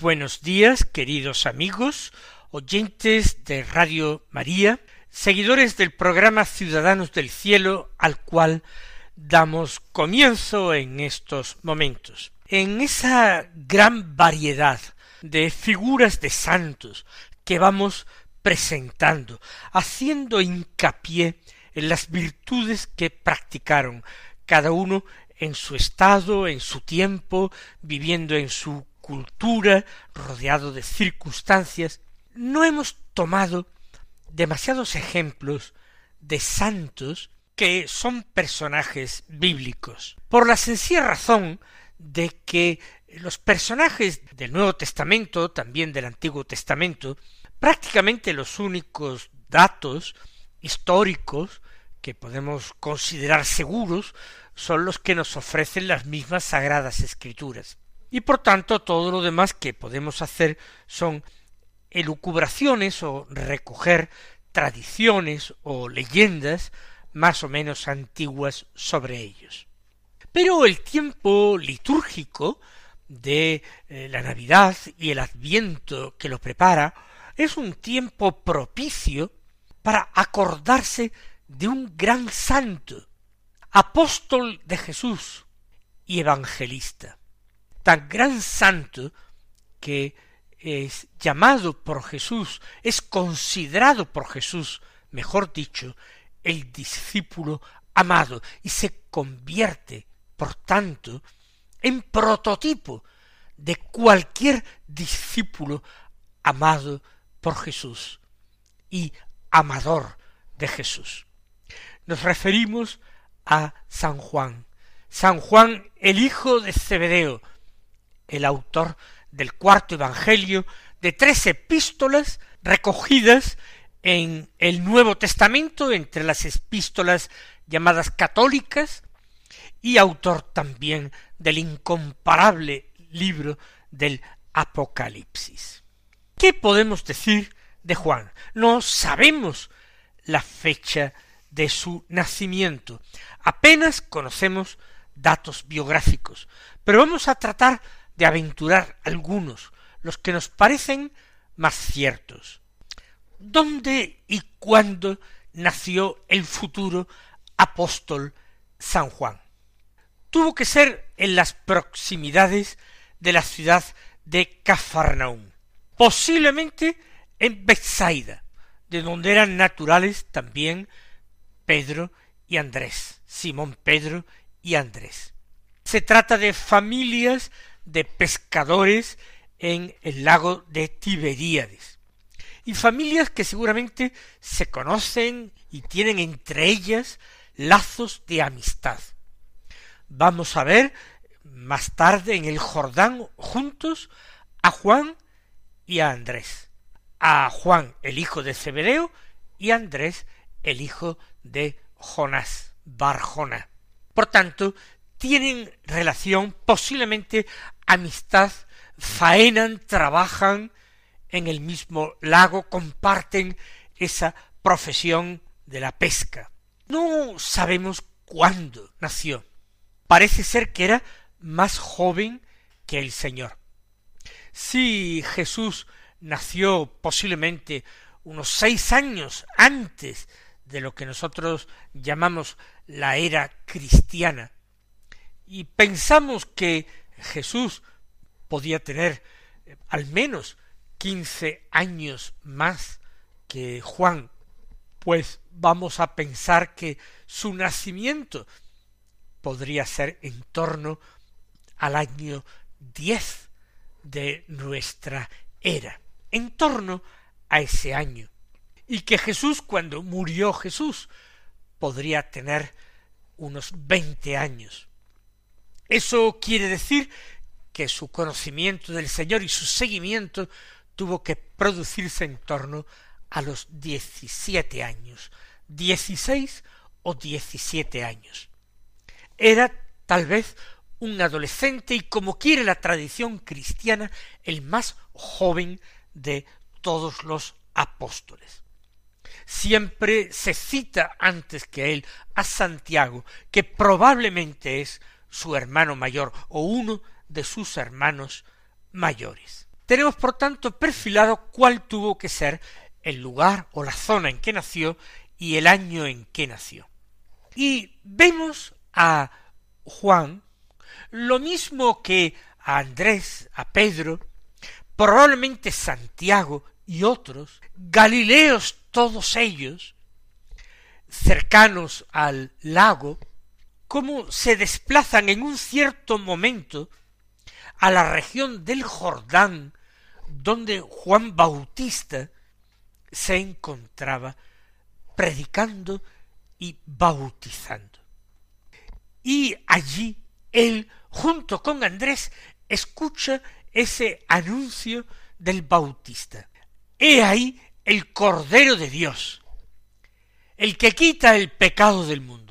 Buenos días, queridos amigos, oyentes de Radio María, seguidores del programa Ciudadanos del Cielo, al cual damos comienzo en estos momentos. En esa gran variedad de figuras de santos que vamos presentando, haciendo hincapié en las virtudes que practicaron cada uno en su estado, en su tiempo, viviendo en su cultura, rodeado de circunstancias, no hemos tomado demasiados ejemplos de santos que son personajes bíblicos, por la sencilla razón de que los personajes del Nuevo Testamento, también del Antiguo Testamento, prácticamente los únicos datos históricos que podemos considerar seguros son los que nos ofrecen las mismas sagradas escrituras y por tanto todo lo demás que podemos hacer son elucubraciones o recoger tradiciones o leyendas más o menos antiguas sobre ellos. Pero el tiempo litúrgico de eh, la Navidad y el Adviento que lo prepara es un tiempo propicio para acordarse de un gran santo, apóstol de Jesús y evangelista tan gran santo que es llamado por Jesús, es considerado por Jesús, mejor dicho, el discípulo amado, y se convierte, por tanto, en prototipo de cualquier discípulo amado por Jesús y amador de Jesús. Nos referimos a San Juan, San Juan el hijo de Zebedeo, el autor del cuarto Evangelio, de tres epístolas recogidas en el Nuevo Testamento, entre las epístolas llamadas católicas, y autor también del incomparable libro del Apocalipsis. ¿Qué podemos decir de Juan? No sabemos la fecha de su nacimiento, apenas conocemos datos biográficos, pero vamos a tratar de aventurar algunos, los que nos parecen más ciertos. ¿Dónde y cuándo nació el futuro apóstol San Juan? Tuvo que ser en las proximidades de la ciudad de Cafarnaum, posiblemente en Bethsaida, de donde eran naturales también Pedro y Andrés, Simón Pedro y Andrés. Se trata de familias de pescadores en el lago de Tiberíades. Y familias que seguramente se conocen y tienen entre ellas lazos de amistad. Vamos a ver más tarde en el Jordán juntos a Juan y a Andrés. A Juan el hijo de Zebedeo y a Andrés el hijo de Jonás, Barjona. Por tanto, tienen relación, posiblemente amistad, faenan, trabajan en el mismo lago, comparten esa profesión de la pesca. No sabemos cuándo nació. Parece ser que era más joven que el Señor. Si Jesús nació posiblemente unos seis años antes de lo que nosotros llamamos la era cristiana, y pensamos que Jesús podía tener eh, al menos quince años más que Juan, pues vamos a pensar que su nacimiento podría ser en torno al año diez de nuestra era, en torno a ese año, y que Jesús, cuando murió Jesús, podría tener unos veinte años. Eso quiere decir que su conocimiento del Señor y su seguimiento tuvo que producirse en torno a los diecisiete años, dieciséis o diecisiete años. Era tal vez un adolescente y como quiere la tradición cristiana, el más joven de todos los apóstoles. Siempre se cita antes que él a Santiago, que probablemente es su hermano mayor o uno de sus hermanos mayores. Tenemos por tanto perfilado cuál tuvo que ser el lugar o la zona en que nació y el año en que nació. Y vemos a Juan lo mismo que a Andrés, a Pedro, probablemente Santiago y otros, Galileos todos ellos, cercanos al lago, cómo se desplazan en un cierto momento a la región del Jordán, donde Juan Bautista se encontraba predicando y bautizando. Y allí él, junto con Andrés, escucha ese anuncio del Bautista. He ahí el Cordero de Dios, el que quita el pecado del mundo.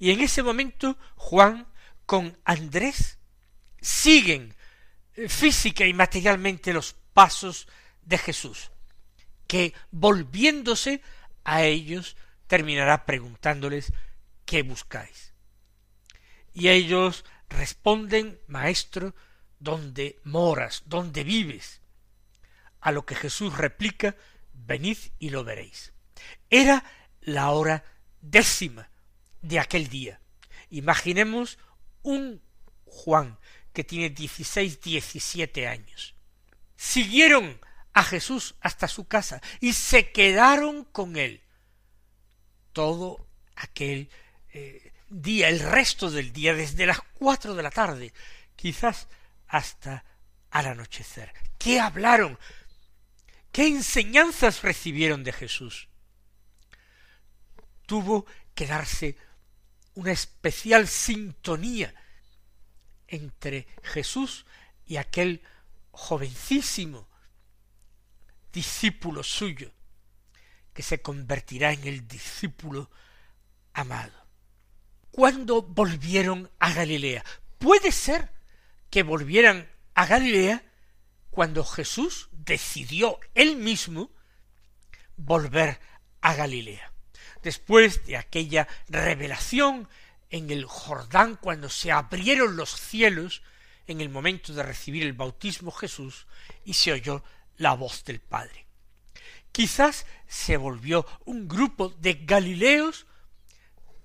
Y en ese momento Juan con Andrés siguen eh, física y materialmente los pasos de Jesús, que volviéndose a ellos terminará preguntándoles ¿qué buscáis? Y ellos responden, Maestro, ¿dónde moras? ¿Dónde vives? A lo que Jesús replica, venid y lo veréis. Era la hora décima de aquel día. Imaginemos un Juan que tiene dieciséis, diecisiete años. Siguieron a Jesús hasta su casa y se quedaron con él todo aquel eh, día, el resto del día, desde las cuatro de la tarde, quizás hasta al anochecer. ¿Qué hablaron? ¿Qué enseñanzas recibieron de Jesús? Tuvo que darse una especial sintonía entre Jesús y aquel jovencísimo discípulo suyo, que se convertirá en el discípulo amado. ¿Cuándo volvieron a Galilea? Puede ser que volvieran a Galilea cuando Jesús decidió él mismo volver a Galilea. Después de aquella revelación en el Jordán, cuando se abrieron los cielos en el momento de recibir el bautismo Jesús y se oyó la voz del Padre. Quizás se volvió un grupo de Galileos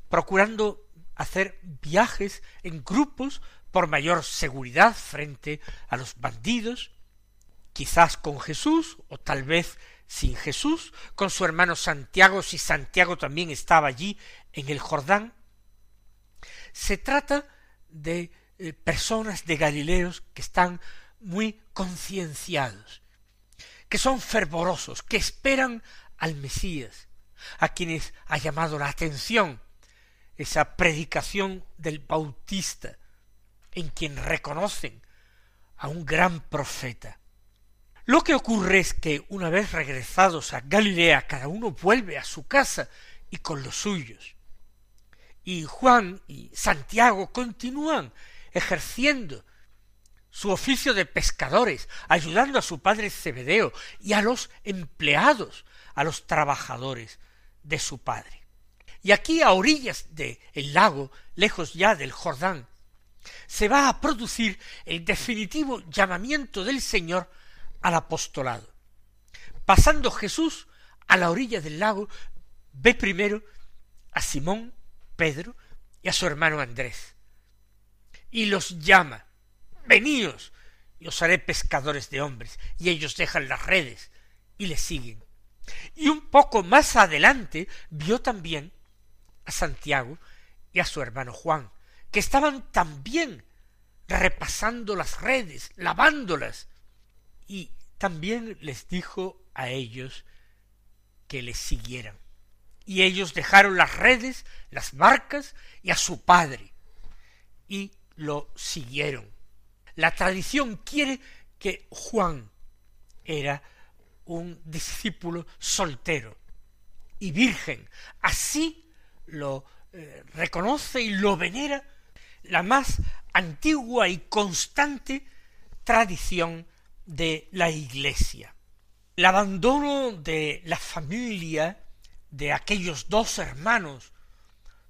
procurando hacer viajes en grupos por mayor seguridad frente a los bandidos, quizás con Jesús o tal vez sin Jesús, con su hermano Santiago, si Santiago también estaba allí en el Jordán. Se trata de eh, personas de Galileos que están muy concienciados, que son fervorosos, que esperan al Mesías, a quienes ha llamado la atención esa predicación del Bautista, en quien reconocen a un gran profeta. Lo que ocurre es que una vez regresados a Galilea, cada uno vuelve a su casa y con los suyos. Y Juan y Santiago continúan ejerciendo su oficio de pescadores, ayudando a su padre Zebedeo y a los empleados, a los trabajadores de su padre. Y aquí a orillas del lago, lejos ya del Jordán, se va a producir el definitivo llamamiento del Señor al apostolado. Pasando Jesús a la orilla del lago, ve primero a Simón, Pedro y a su hermano Andrés, y los llama veníos, y os haré pescadores de hombres. Y ellos dejan las redes y le siguen. Y un poco más adelante vio también a Santiago y a su hermano Juan, que estaban también repasando las redes, lavándolas. Y también les dijo a ellos que les siguieran. Y ellos dejaron las redes, las barcas y a su padre, y lo siguieron. La tradición quiere que Juan era un discípulo soltero y virgen. Así lo eh, reconoce y lo venera la más antigua y constante tradición de la Iglesia. El abandono de la familia de aquellos dos hermanos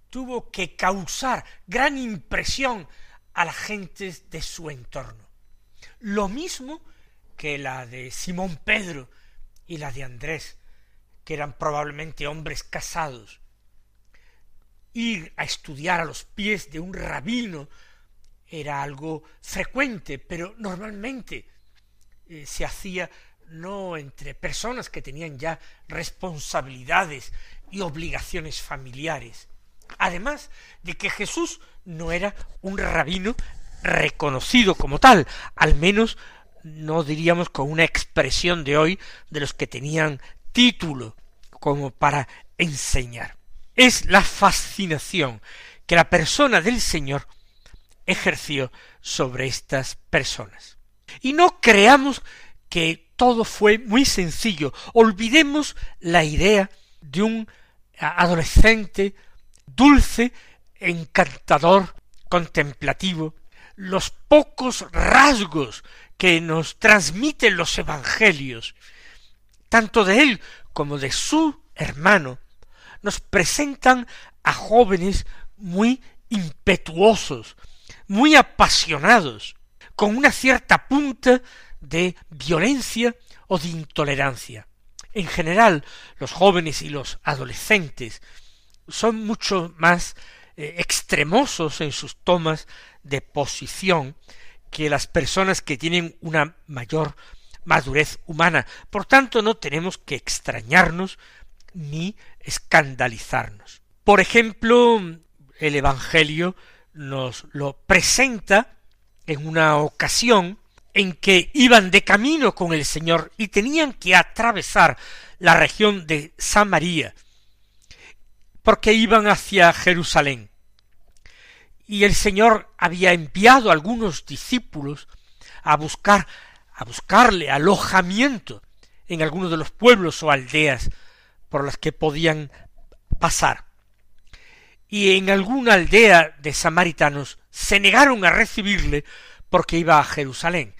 tuvo que causar gran impresión a la gente de su entorno. Lo mismo que la de Simón Pedro y la de Andrés, que eran probablemente hombres casados. Ir a estudiar a los pies de un rabino era algo frecuente, pero normalmente eh, se hacía no entre personas que tenían ya responsabilidades y obligaciones familiares. Además de que Jesús no era un rabino reconocido como tal, al menos no diríamos con una expresión de hoy de los que tenían título como para enseñar. Es la fascinación que la persona del Señor ejerció sobre estas personas. Y no creamos que todo fue muy sencillo. Olvidemos la idea de un adolescente dulce, encantador, contemplativo, los pocos rasgos que nos transmiten los evangelios, tanto de él como de su hermano, nos presentan a jóvenes muy impetuosos, muy apasionados, con una cierta punta de violencia o de intolerancia. En general, los jóvenes y los adolescentes son mucho más eh, extremosos en sus tomas de posición que las personas que tienen una mayor madurez humana. Por tanto, no tenemos que extrañarnos ni escandalizarnos. Por ejemplo, el Evangelio nos lo presenta en una ocasión en que iban de camino con el Señor y tenían que atravesar la región de Samaria, porque iban hacia Jerusalén. Y el Señor había enviado algunos discípulos a buscar, a buscarle alojamiento en algunos de los pueblos o aldeas por las que podían pasar. Y en alguna aldea de samaritanos se negaron a recibirle porque iba a Jerusalén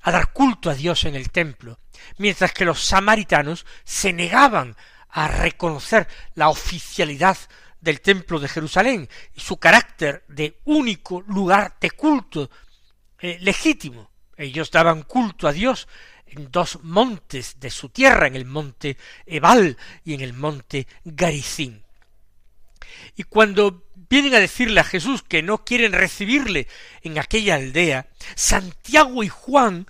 a dar culto a Dios en el templo, mientras que los samaritanos se negaban a reconocer la oficialidad del templo de Jerusalén y su carácter de único lugar de culto eh, legítimo. Ellos daban culto a Dios en dos montes de su tierra, en el monte Ebal y en el monte Garicín. Y cuando vienen a decirle a Jesús que no quieren recibirle en aquella aldea, Santiago y Juan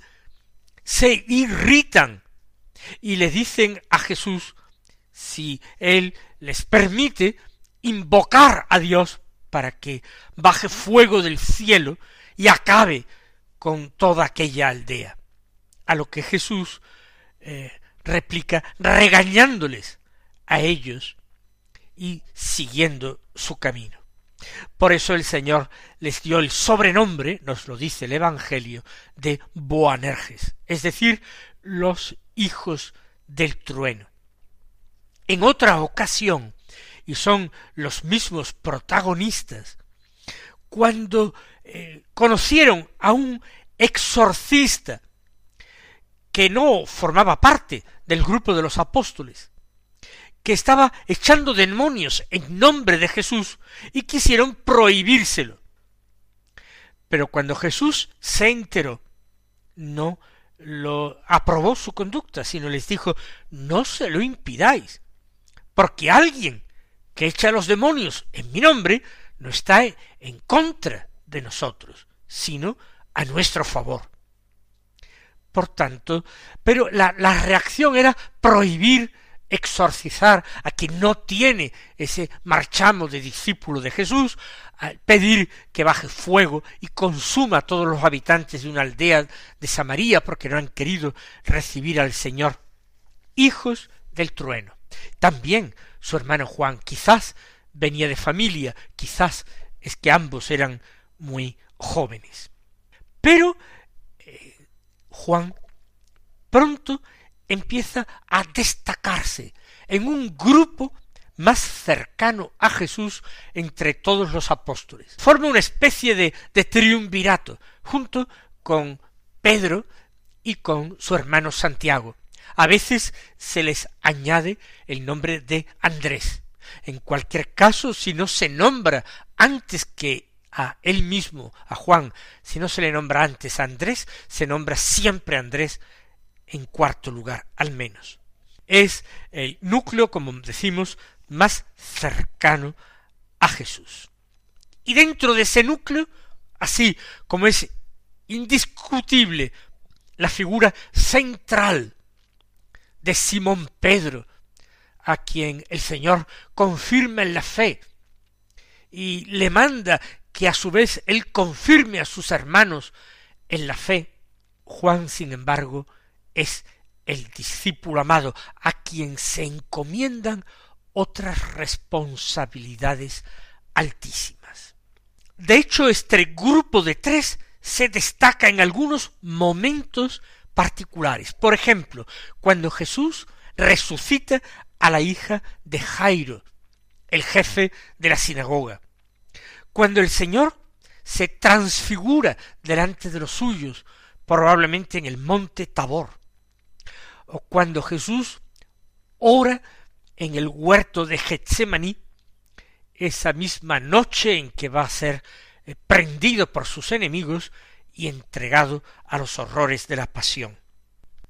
se irritan y le dicen a Jesús si él les permite invocar a Dios para que baje fuego del cielo y acabe con toda aquella aldea. A lo que Jesús eh, replica regañándoles a ellos y siguiendo su camino. Por eso el Señor les dio el sobrenombre, nos lo dice el Evangelio, de Boanerges, es decir, los hijos del trueno. En otra ocasión, y son los mismos protagonistas, cuando eh, conocieron a un exorcista que no formaba parte del grupo de los apóstoles, que estaba echando demonios en nombre de Jesús y quisieron prohibírselo. Pero cuando Jesús se enteró, no lo aprobó su conducta, sino les dijo, no se lo impidáis, porque alguien que echa a los demonios en mi nombre no está en contra de nosotros, sino a nuestro favor. Por tanto, pero la, la reacción era prohibir exorcizar a quien no tiene ese marchamo de discípulo de Jesús, pedir que baje fuego y consuma a todos los habitantes de una aldea de Samaria porque no han querido recibir al Señor. Hijos del trueno. También su hermano Juan quizás venía de familia, quizás es que ambos eran muy jóvenes. Pero eh, Juan pronto empieza a destacarse en un grupo más cercano a Jesús entre todos los apóstoles. Forma una especie de, triunvirato junto con Pedro y con su hermano Santiago. A veces se les añade el nombre de Andrés. En cualquier caso, si no se nombra antes que a él mismo, a Juan, si no se le nombra antes a Andrés, se nombra siempre Andrés en cuarto lugar, al menos. Es el núcleo, como decimos, más cercano a Jesús. Y dentro de ese núcleo, así como es indiscutible la figura central de Simón Pedro, a quien el Señor confirma en la fe y le manda que a su vez él confirme a sus hermanos en la fe. Juan, sin embargo, es el discípulo amado a quien se encomiendan otras responsabilidades altísimas. De hecho, este grupo de tres se destaca en algunos momentos particulares. Por ejemplo, cuando Jesús resucita a la hija de Jairo, el jefe de la sinagoga. Cuando el Señor se transfigura delante de los suyos, probablemente en el monte Tabor. O cuando Jesús ora en el huerto de Getsemaní, esa misma noche en que va a ser eh, prendido por sus enemigos y entregado a los horrores de la pasión.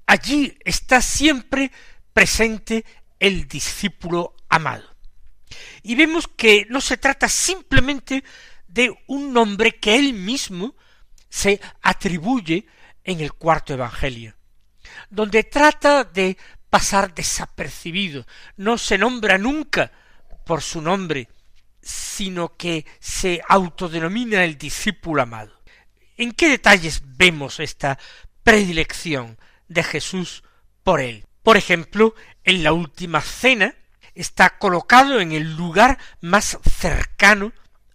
Allí está siempre presente el discípulo amado. Y vemos que no se trata simplemente de un nombre que él mismo se atribuye en el cuarto Evangelio, donde trata de pasar desapercibido, no se nombra nunca por su nombre, sino que se autodenomina el discípulo amado. ¿En qué detalles vemos esta predilección de Jesús por él? Por ejemplo, en la última cena está colocado en el lugar más cercano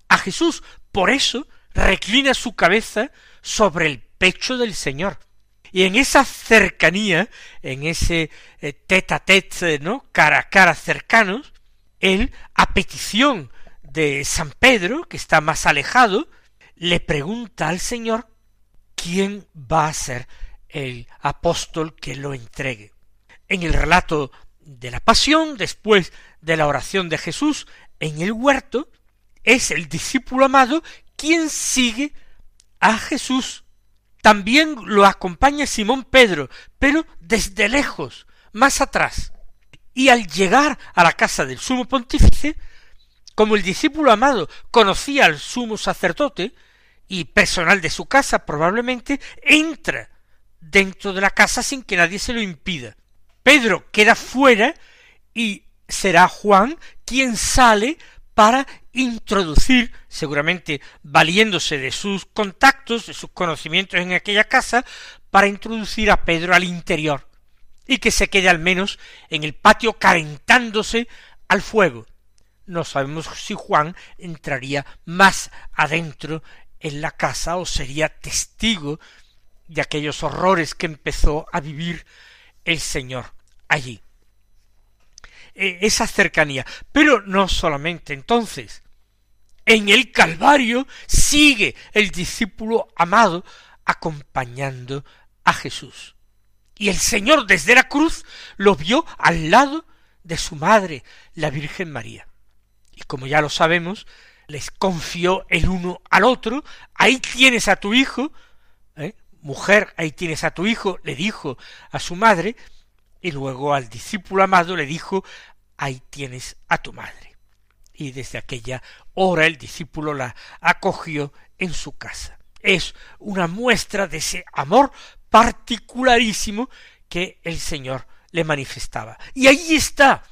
a Jesús. Por eso reclina su cabeza sobre el pecho del Señor. Y en esa cercanía, en ese eh, tete a tete, ¿no? cara a cara cercanos, él, a petición de San Pedro, que está más alejado, le pregunta al Señor quién va a ser el apóstol que lo entregue. En el relato de la pasión, después de la oración de Jesús en el huerto, es el discípulo amado quien sigue a Jesús. También lo acompaña Simón Pedro, pero desde lejos, más atrás. Y al llegar a la casa del sumo pontífice, como el discípulo amado conocía al sumo sacerdote, y personal de su casa probablemente, entra dentro de la casa sin que nadie se lo impida. Pedro queda fuera y será Juan quien sale para introducir, seguramente valiéndose de sus contactos, de sus conocimientos en aquella casa, para introducir a Pedro al interior y que se quede al menos en el patio calentándose al fuego. No sabemos si Juan entraría más adentro en la casa o sería testigo de aquellos horrores que empezó a vivir el Señor allí. E, esa cercanía. Pero no solamente entonces. En el Calvario sigue el discípulo amado acompañando a Jesús. Y el Señor desde la cruz lo vio al lado de su madre, la Virgen María. Y como ya lo sabemos, les confió el uno al otro, ahí tienes a tu hijo, ¿eh? mujer, ahí tienes a tu hijo, le dijo a su madre, y luego al discípulo amado le dijo, ahí tienes a tu madre. Y desde aquella hora el discípulo la acogió en su casa. Es una muestra de ese amor particularísimo que el Señor le manifestaba. Y ahí está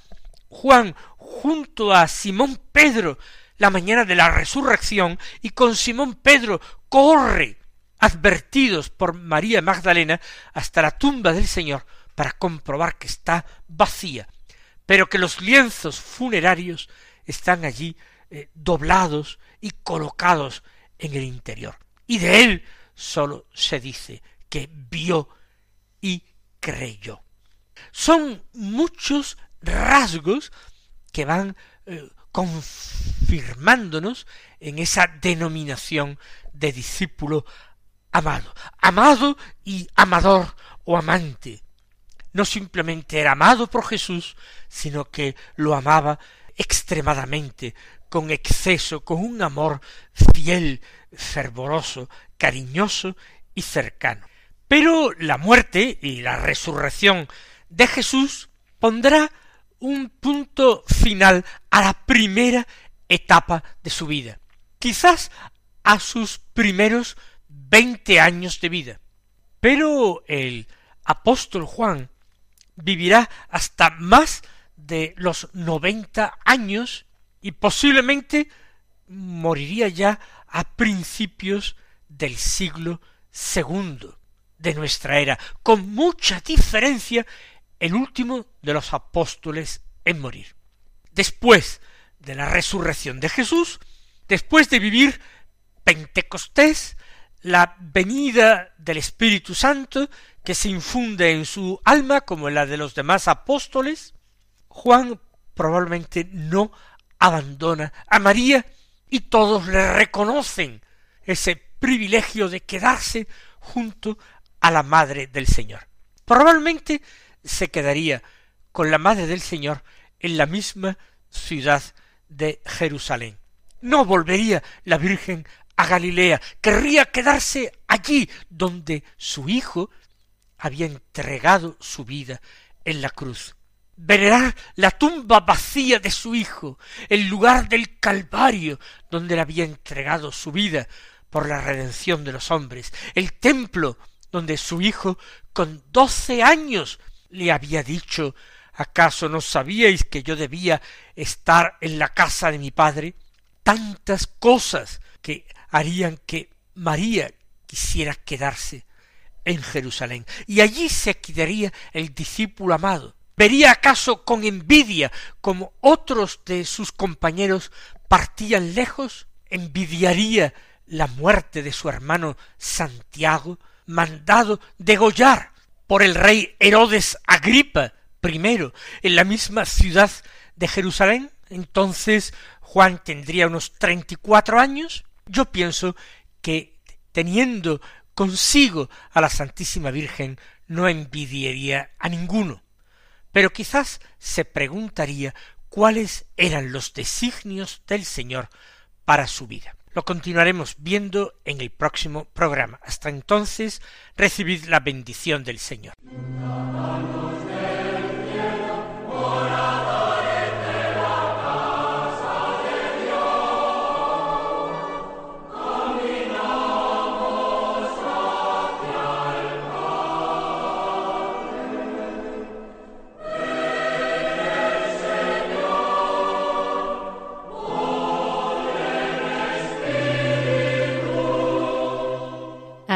Juan junto a Simón Pedro la mañana de la resurrección y con Simón Pedro corre advertidos por María Magdalena hasta la tumba del Señor para comprobar que está vacía, pero que los lienzos funerarios están allí eh, doblados y colocados en el interior. Y de él sólo se dice que vio y creyó. Son muchos rasgos que van eh, confirmándonos en esa denominación de discípulo amado, amado y amador o amante. No simplemente era amado por Jesús, sino que lo amaba extremadamente, con exceso, con un amor fiel, fervoroso, cariñoso y cercano. Pero la muerte y la resurrección de Jesús pondrá un punto final a la primera etapa de su vida, quizás a sus primeros veinte años de vida. Pero el apóstol Juan vivirá hasta más de los noventa años y posiblemente moriría ya a principios del siglo segundo de nuestra era, con mucha diferencia el último de los apóstoles en morir. Después de la resurrección de Jesús, después de vivir Pentecostés, la venida del Espíritu Santo que se infunde en su alma como en la de los demás apóstoles, Juan probablemente no abandona a María y todos le reconocen ese privilegio de quedarse junto a la Madre del Señor. Probablemente se quedaría con la Madre del Señor en la misma ciudad de Jerusalén. No volvería la Virgen a Galilea, querría quedarse allí donde su hijo había entregado su vida en la cruz. Venerar la tumba vacía de su hijo, el lugar del Calvario donde le había entregado su vida por la redención de los hombres, el templo donde su hijo con doce años le había dicho ¿Acaso no sabíais que yo debía estar en la casa de mi padre? Tantas cosas que harían que María quisiera quedarse en Jerusalén, y allí se quedaría el discípulo amado. ¿Vería acaso con envidia como otros de sus compañeros partían lejos? ¿Envidiaría la muerte de su hermano Santiago, mandado degollar por el rey Herodes Agripa primero en la misma ciudad de Jerusalén? Entonces Juan tendría unos treinta y cuatro años yo pienso que teniendo consigo a la Santísima Virgen no envidiaría a ninguno, pero quizás se preguntaría cuáles eran los designios del Señor para su vida. Lo continuaremos viendo en el próximo programa. Hasta entonces, recibid la bendición del Señor.